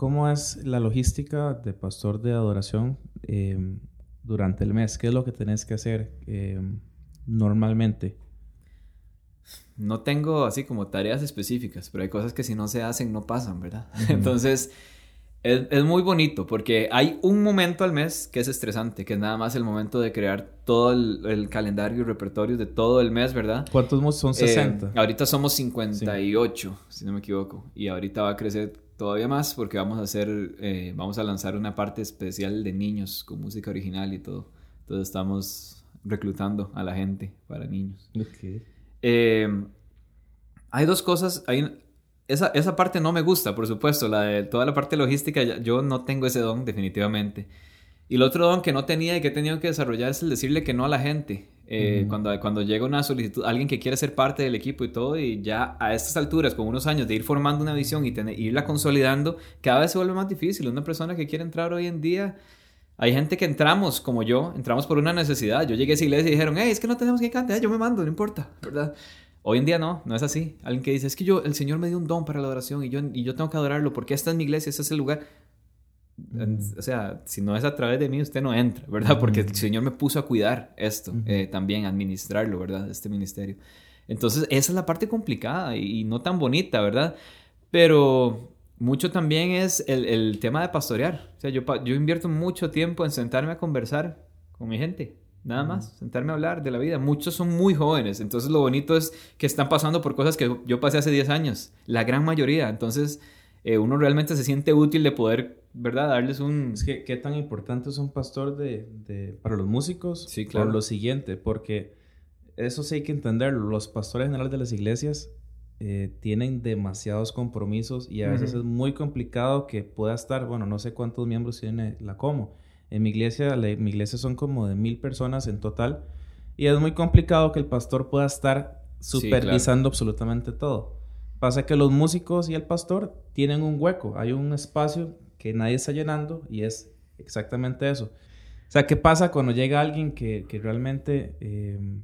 ¿cómo es la logística de pastor de adoración em, durante el mes? ¿Qué es lo que tenés que hacer em, normalmente? No tengo así como tareas específicas, pero hay cosas que si no se hacen no pasan, ¿verdad? Entonces, es, muy bonito porque hay un momento al mes que es estresante, que es nada más el momento de crear todo el, calendario y repertorio de todo el mes, ¿verdad? ¿Cuántos son 60? Eh, ahorita somos 58, si no me equivoco, y ahorita va a crecer todavía más porque vamos a hacer, eh, vamos a lanzar una parte especial de niños con música original y todo. Entonces estamos reclutando a la gente para niños. Okay. Eh, hay dos cosas, hay, esa, esa, parte no me gusta, por supuesto, la de toda la parte logística, yo no tengo ese don definitivamente. Y el otro don que no tenía y que he tenido que desarrollar es el decirle que no a la gente. Eh, cuando, cuando llega una solicitud, alguien que quiere ser parte del equipo y todo, y ya a estas alturas, con unos años de ir formando una visión y tener, irla consolidando, cada vez se vuelve más difícil. Una persona que quiere entrar hoy en día, hay gente que entramos, como yo, entramos por una necesidad. Yo llegué a esa iglesia y dijeron, hey, es que no tenemos que cantar, yo me mando, no importa, ¿verdad? Hoy en día no, no es así. Alguien que dice, es que yo, el Señor me dio un don para la adoración y yo, y yo tengo que adorarlo porque esta es mi iglesia, este es el lugar. O sea, si no es a través de mí, usted no entra, ¿verdad? Porque el. Señor me puso a cuidar esto, eh, también administrarlo, ¿verdad? Este ministerio. Entonces, esa es la parte complicada y, no tan bonita, ¿verdad? Pero mucho también es el, el, tema de pastorear. O sea, yo, yo invierto mucho tiempo en sentarme a conversar con mi gente. Nada más, sentarme a hablar de la vida. Muchos son muy jóvenes, entonces lo bonito es que están pasando por cosas que yo pasé hace 10 años, la gran mayoría. Entonces eh, uno realmente se siente útil de poder, ¿verdad? Darles un... Es que, ¿qué tan importante es un pastor de, de, para los músicos? Sí, claro. Por lo siguiente, porque eso sí hay que entenderlo. Los pastores generales de las iglesias eh, tienen demasiados compromisos y a veces es muy complicado que pueda estar, bueno, no sé cuántos miembros tiene la Como en mi iglesia, mi iglesia son como de mil personas en total. Y es muy complicado que el pastor pueda estar supervisando absolutamente todo. Pasa que los músicos y el pastor tienen un hueco, hay un espacio que nadie está llenando y es exactamente eso. O sea, ¿qué pasa cuando llega alguien que, realmente, em,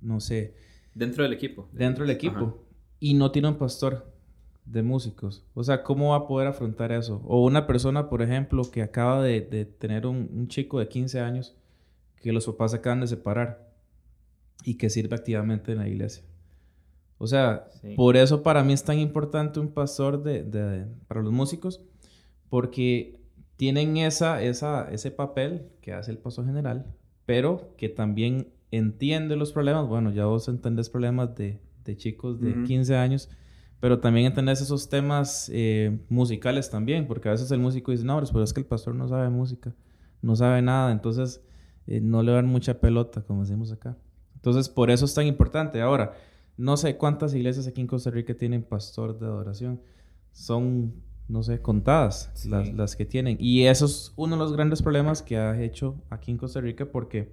no sé... Dentro del equipo. Dentro del equipo. Y no tiene un pastor de músicos. O sea, ¿cómo va a poder afrontar eso? O una persona, por ejemplo, que acaba de, tener un, chico de 15 años que los papás acaban de separar y que sirve activamente en la iglesia. O sea, por eso para mí es tan importante un pastor de, para los músicos, porque tienen esa, esa, ese papel que hace el pastor general, pero que también entiende los problemas. Bueno, ya vos entendés problemas de, chicos de 15 años pero también entender esos temas eh, musicales también, porque a veces el músico dice, no, pero es que el pastor no sabe música, no sabe nada, entonces eh, no le dan mucha pelota, como decimos acá. Entonces, por eso es tan importante. Ahora, no sé cuántas iglesias aquí en Costa Rica tienen pastor de adoración. Son, no sé, contadas las, las que tienen. Y eso es uno de los grandes problemas que ha hecho aquí en Costa Rica porque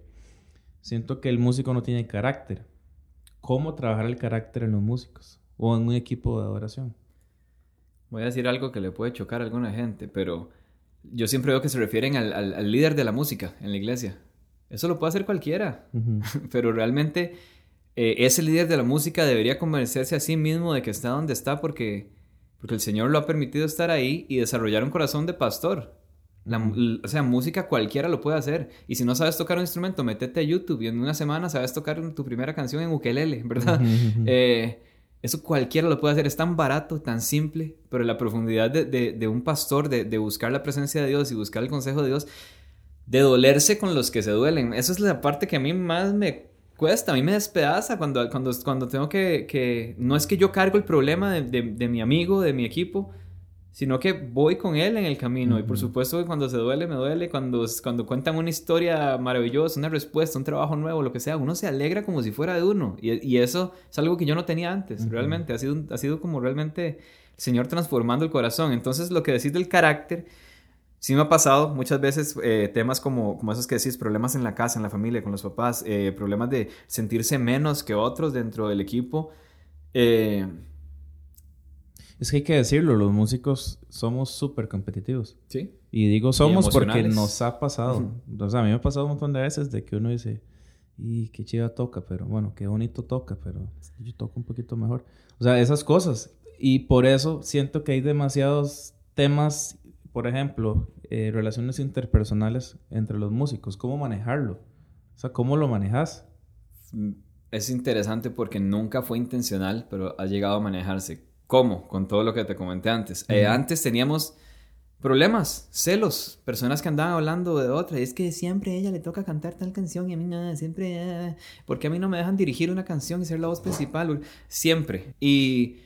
siento que el músico no tiene carácter. ¿Cómo trabajar el carácter en los músicos? o en un equipo de adoración. Voy a decir algo que le puede chocar a alguna gente, pero yo siempre veo que se refieren al, líder de la música en la iglesia. Eso lo puede hacer cualquiera, pero realmente eh, ese líder de la música debería convencerse a sí mismo de que está donde está porque, porque el Señor lo ha permitido estar ahí y desarrollar un corazón de pastor. o sea, música cualquiera lo puede hacer. Y si no sabes tocar un instrumento, métete a YouTube y en una semana sabes tocar tu primera canción en ukelele, ¿verdad? eh, eso cualquiera lo puede hacer, es tan barato, tan simple, pero la profundidad de, un pastor, de, buscar la presencia de Dios y buscar el consejo de Dios, de dolerse con los que se duelen. Esa es la parte que a mí más me cuesta, a mí me despedaza cuando, cuando, cuando tengo que, que... No es que yo cargo el problema de mi amigo, de mi equipo, sino que voy con él en el camino. Y por supuesto que cuando se duele, me duele. Cuando, cuando cuentan una historia maravillosa, una respuesta, un trabajo nuevo, lo que sea, uno se alegra como si fuera de uno. Y, y eso es algo que yo no tenía antes, realmente. Ha sido, ha sido como realmente el Señor transformando el corazón. Entonces, lo que decís del carácter, sí me ha pasado muchas veces eh, temas como, como esos que decís, problemas en la casa, en la familia, con los papás, eh, problemas de sentirse menos que otros dentro del equipo. Eh, es que hay que decirlo, los músicos somos súper competitivos. Sí. Y digo somos porque nos ha pasado. O sea, a mí me ha pasado un montón de veces de que uno dice, y qué chiva toca, pero bueno, qué bonito toca, pero yo toco un poquito mejor. O sea, esas cosas. Y por eso siento que hay demasiados temas por ejemplo, eh, relaciones interpersonales entre los músicos, ¿cómo manejarlo? O sea, ¿cómo lo manejas? Es interesante porque nunca fue intencional, pero ha llegado a manejarse. ¿Cómo? Con todo lo que te comenté antes. Eh, antes teníamos problemas, celos, personas que andaban hablando de otra. Y es que siempre a ella le toca cantar tal canción y a mí nada, siempre... Eh, porque a mí no me dejan dirigir una canción y ser la voz principal? Siempre. Y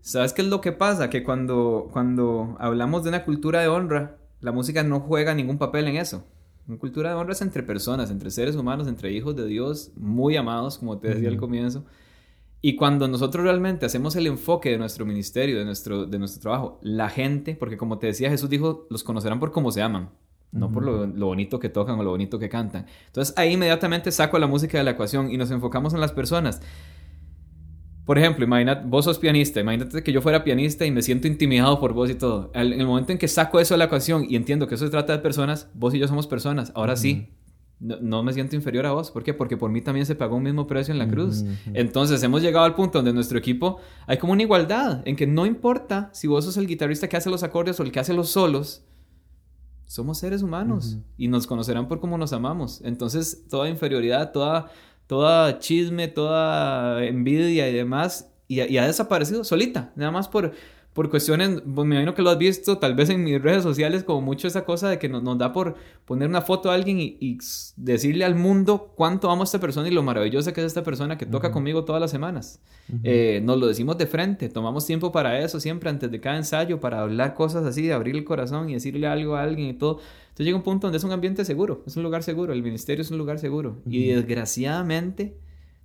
¿sabes qué es lo que pasa? Que cuando, cuando hablamos de una cultura de honra, la música no juega ningún papel en eso. Una cultura de honra es entre personas, entre seres humanos, entre hijos de Dios, muy amados, como te decía al comienzo. Y cuando nosotros realmente hacemos el enfoque de nuestro ministerio, de nuestro, de nuestro trabajo, la gente, porque como te decía, Jesús dijo, los conocerán por cómo se aman, no por lo, lo, bonito que tocan o lo bonito que cantan. Entonces ahí inmediatamente saco la música de la ecuación y nos enfocamos en las personas. Por ejemplo, imagínate, vos sos pianista, imagínate que yo fuera pianista y me siento intimidado por vos y todo. En el momento en que saco eso de la ecuación y entiendo que eso se trata de personas, vos y yo somos personas. Ahora sí, no, me siento inferior a vos. ¿Por qué? Porque por mí también se pagó un mismo precio en la cruz. Entonces hemos llegado al punto donde en nuestro equipo hay como una igualdad, en que no importa si vos sos el guitarrista que hace los acordes o el que hace los solos, somos seres humanos y nos conocerán por cómo nos amamos. Entonces toda inferioridad, toda toda chisme, toda envidia y demás, y, ha desaparecido solita, nada más por, por cuestiones, pues me imagino que lo has visto tal vez en mis redes sociales, como mucho esa cosa de que nos, da por poner una foto a alguien y, decirle al mundo cuánto amo a esta persona y lo maravillosa que es esta persona que toca conmigo todas las semanas. Eh, nos lo decimos de frente, tomamos tiempo para eso siempre antes de cada ensayo, para hablar cosas así, de abrir el corazón y decirle algo a alguien y todo. Entonces llega un punto donde es un ambiente seguro, es un lugar seguro, el ministerio es un lugar seguro. Y desgraciadamente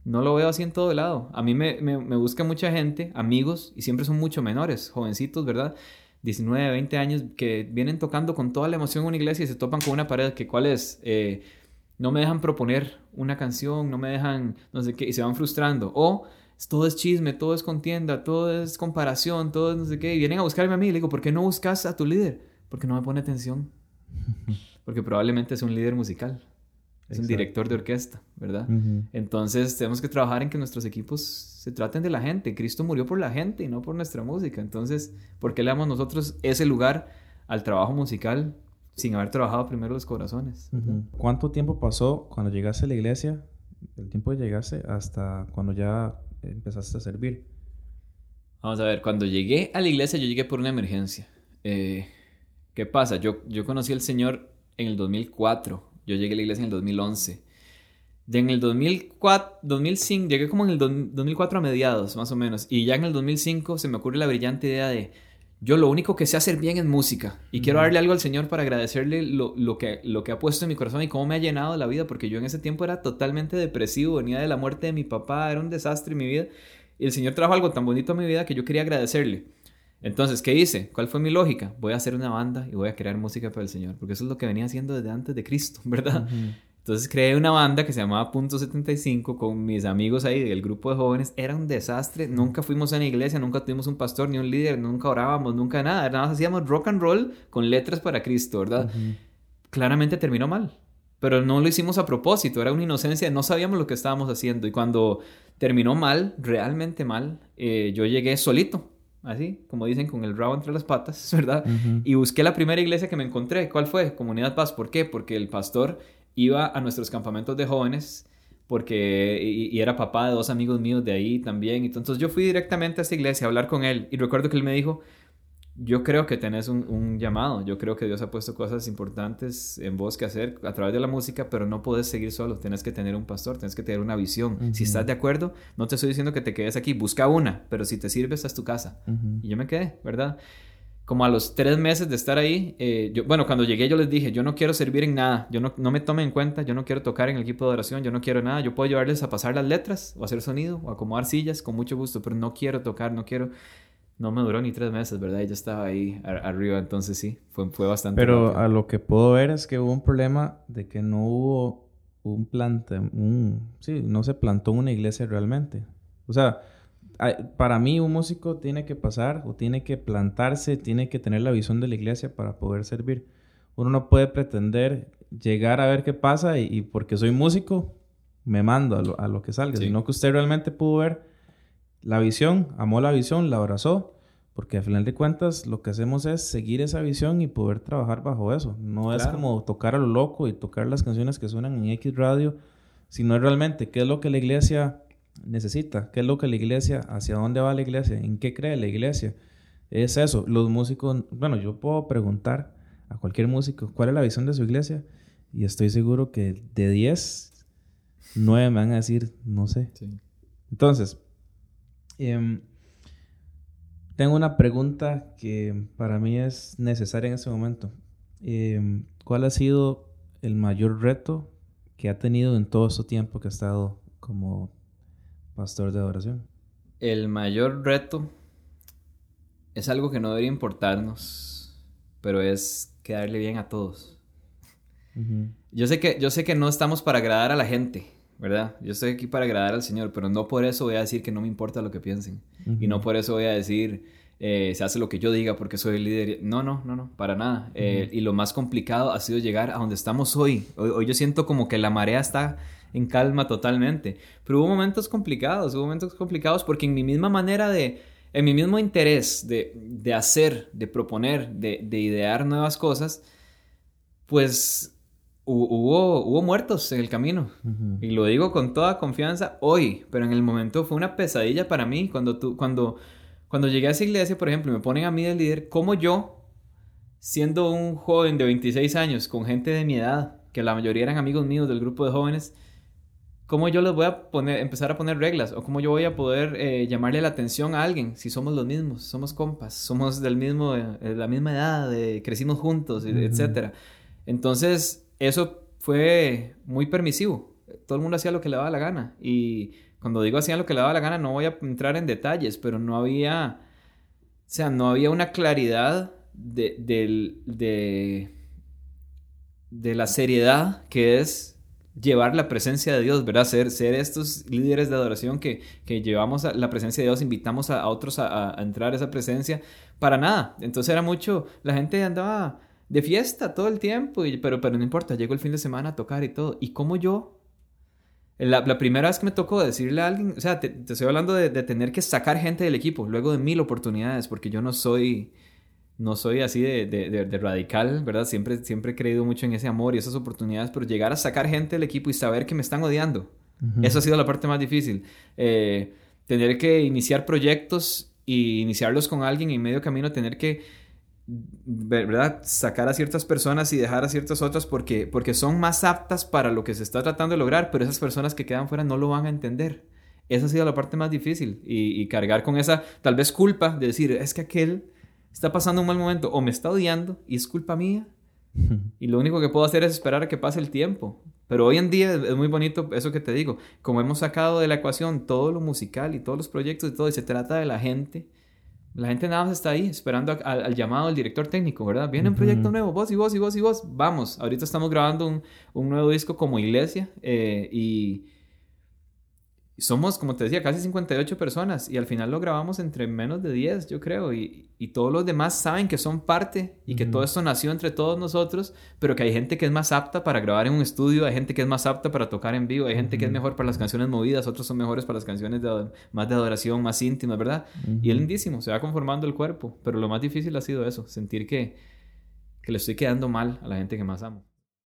no lo veo así en todo lado. A mí me, me, busca mucha gente, amigos, y siempre son mucho menores, jovencitos, ¿verdad? 19, 20 años, que vienen tocando con toda la emoción en una iglesia y se topan con una pared que cuál es... Eh, no me dejan proponer una canción, no me dejan, no sé qué, y se van frustrando. O todo es chisme, todo es contienda, todo es comparación, todo es no sé qué, y vienen a buscarme a mí y le digo, ¿por qué no buscas a tu líder? Porque no me pone atención. Porque probablemente es un líder musical es un director de orquesta, ¿verdad? Entonces tenemos que trabajar en que nuestros equipos se traten de la gente. Cristo murió por la gente y no por nuestra música. Entonces, ¿por qué le damos nosotros ese lugar al trabajo musical sin haber trabajado primero los corazones? ¿Cuánto tiempo pasó cuando llegaste a la iglesia, el tiempo de llegarse, hasta cuando ya empezaste a servir? Vamos a ver, cuando llegué a la iglesia yo llegué por una emergencia. Eh, ¿Qué pasa? Yo, yo conocí al Señor en el 2004 yo llegué a la iglesia en el 2011. De en el 2004, 2005, llegué como en el 2004 a mediados, más o menos. Y ya en el 2005 se me ocurre la brillante idea de, yo lo único que sé hacer bien es música. Y quiero darle algo al Señor para agradecerle lo, lo, que, lo que ha puesto en mi corazón y cómo me ha llenado la vida. Porque yo en ese tiempo era totalmente depresivo, venía de la muerte de mi papá, era un desastre en mi vida. Y el Señor trajo algo tan bonito a mi vida que yo quería agradecerle. Entonces, ¿qué hice? ¿Cuál fue mi lógica? Voy a hacer una banda y voy a crear música para el Señor, porque eso es lo que venía haciendo desde antes de Cristo, ¿verdad? Entonces creé una banda que se llamaba Punto 75 con mis amigos ahí del grupo de jóvenes. Era un desastre. Nunca fuimos a una iglesia, nunca tuvimos un pastor ni un líder, nunca orábamos, nunca nada. Nada más hacíamos rock and roll con letras para Cristo, ¿verdad? Claramente terminó mal. Pero no lo hicimos a propósito, era una inocencia, no sabíamos lo que estábamos haciendo. Y cuando terminó mal, realmente mal, eh, yo llegué solito así, como dicen, con el rabo entre las patas, ¿verdad? Y busqué la primera iglesia que me encontré. ¿Cuál fue? Comunidad Paz. ¿Por qué? Porque el pastor iba a nuestros campamentos de jóvenes porque y, era papá de dos amigos míos de ahí también. Entonces yo fui directamente a esa iglesia a hablar con él y recuerdo que él me dijo, yo creo que tenés un, llamado, yo creo que Dios ha puesto cosas importantes en vos que hacer a través de la música, pero no puedes seguir solo, tienes que tener un pastor, tienes que tener una visión. Si estás de acuerdo, no te estoy diciendo que te quedes aquí, busca una, pero si te sirve, esta es tu casa. Y yo me quedé, ¿verdad? Como a los tres meses de estar ahí, eh, yo, bueno, cuando llegué yo les dije, yo no quiero servir en nada, yo no, no me tomen en cuenta, yo no quiero tocar en el equipo de oración, yo no quiero nada, yo puedo llevarles a pasar las letras o hacer sonido o acomodar sillas con mucho gusto, pero no quiero tocar, no quiero no me duró ni tres meses, ¿verdad? Y ya estaba ahí arriba, entonces sí, fue, fue bastante. Pero a lo que puedo ver es que hubo un problema de que no hubo un plante, un, sí, no se plantó una iglesia realmente. O sea, para mí un músico tiene que pasar o tiene que plantarse, tiene que tener la visión de la iglesia para poder servir. Uno no puede pretender llegar a ver qué pasa y, porque soy músico me mando a lo, a lo que salga, sino que usted realmente pudo ver la visión, amó la visión, la abrazó, Porque al final de cuentas lo que hacemos es seguir esa visión y poder trabajar bajo eso. No es como tocar a lo loco y tocar las canciones que suenan en X radio, sino realmente qué es lo que la iglesia necesita, qué es lo que la iglesia, hacia dónde va la iglesia, en qué cree la iglesia. Es eso, los músicos, bueno, yo puedo preguntar a cualquier músico cuál es la visión de su iglesia y estoy seguro que de 10, 9 me van a decir, no sé. Entonces, eh, tengo una pregunta que para mí es necesaria en este momento. Eh, ¿Cuál ha sido el mayor reto que ha tenido en todo este tiempo que ha estado como pastor de adoración? El mayor reto es algo que no debería importarnos, pero es quedarle bien a todos. yo, sé que, yo sé que no estamos para agradar a la gente, ¿verdad? Yo estoy aquí para agradar al Señor, pero no por eso voy a decir que no me importa lo que piensen. Y no por eso voy a decir, eh, se hace lo que yo diga porque soy el líder. No, no, no, no, para nada. Eh, y lo más complicado ha sido llegar a donde estamos hoy. hoy. yo siento como que la marea está en calma totalmente. Pero hubo momentos complicados, hubo momentos complicados porque en mi misma manera de, en mi mismo interés de, de hacer, de proponer, de, de idear nuevas cosas, pues hubo, hubo muertos en el camino. Y lo digo con toda confianza hoy, pero en el momento fue una pesadilla para mí. Cuando, tú, cuando, cuando llegué a esa iglesia, por ejemplo, me ponen a mí de líder, como yo, siendo un joven de 26 años, con gente de mi edad, que la mayoría eran amigos míos del grupo de jóvenes, ¿cómo yo les voy a poner, empezar a poner reglas? ¿O cómo yo voy a poder eh, llamarle la atención a alguien si somos los mismos, somos compas, somos del mismo, de eh, la misma edad, crecimos juntos, etcétera? Entonces, eso fue muy permisivo. Todo el mundo hacía lo que le daba la gana. Y cuando digo hacía lo que le daba la gana, no voy a entrar en detalles, pero no había, o sea, no había una claridad de, de, de, la seriedad que es llevar la presencia de Dios, ¿verdad? Ser, ser estos líderes de adoración que, que llevamos a la presencia de Dios, invitamos a, otros a, a, entrar a esa presencia, para nada. Entonces era mucho, la gente andaba de fiesta todo el tiempo, y, pero, pero no importa, llego el fin de semana a tocar y todo. ¿Y como yo? La, primera vez que me tocó decirle a alguien, o sea, te, estoy hablando de, tener que sacar gente del equipo, luego de mil oportunidades, porque yo no soy, no soy así de, de, radical, ¿verdad? Siempre, siempre he creído mucho en ese amor y esas oportunidades, pero llegar a sacar gente del equipo y saber que me están odiando, eso ha sido la parte más difícil. Eh, tener que iniciar proyectos y iniciarlos con alguien y en medio camino tener que ¿verdad? Sacar a ciertas personas y dejar a ciertas otras porque, porque son más aptas para lo que se está tratando de lograr, pero esas personas que quedan fuera no lo van a entender. Esa ha sido la parte más difícil y, cargar con esa tal vez culpa de decir, es que aquel está pasando un mal momento o me está odiando y es culpa mía. Y lo único que puedo hacer es esperar a que pase el tiempo. Pero hoy en día es muy bonito eso que te digo. Como hemos sacado de la ecuación todo lo musical y todos los proyectos y todo, y se trata de la gente, la gente nada más está ahí esperando al llamado del director técnico, ¿verdad? Viene un proyecto nuevo, vos y vos y vos y vos. Vamos, ahorita estamos grabando un, un nuevo disco como iglesia eh, y somos, como te decía, casi 58 personas y al final lo grabamos entre menos de 10, yo creo, y, y todos los demás saben que son parte y que todo esto nació entre todos nosotros, pero que hay gente que es más apta para grabar en un estudio, hay gente que es más apta para tocar en vivo, hay gente que es mejor para las canciones movidas, otros son mejores para las canciones de, más de adoración, más íntimas, ¿verdad? Y es lindísimo, se va conformando el cuerpo, pero lo más difícil ha sido eso, sentir que, que le estoy quedando mal a la gente que más amo.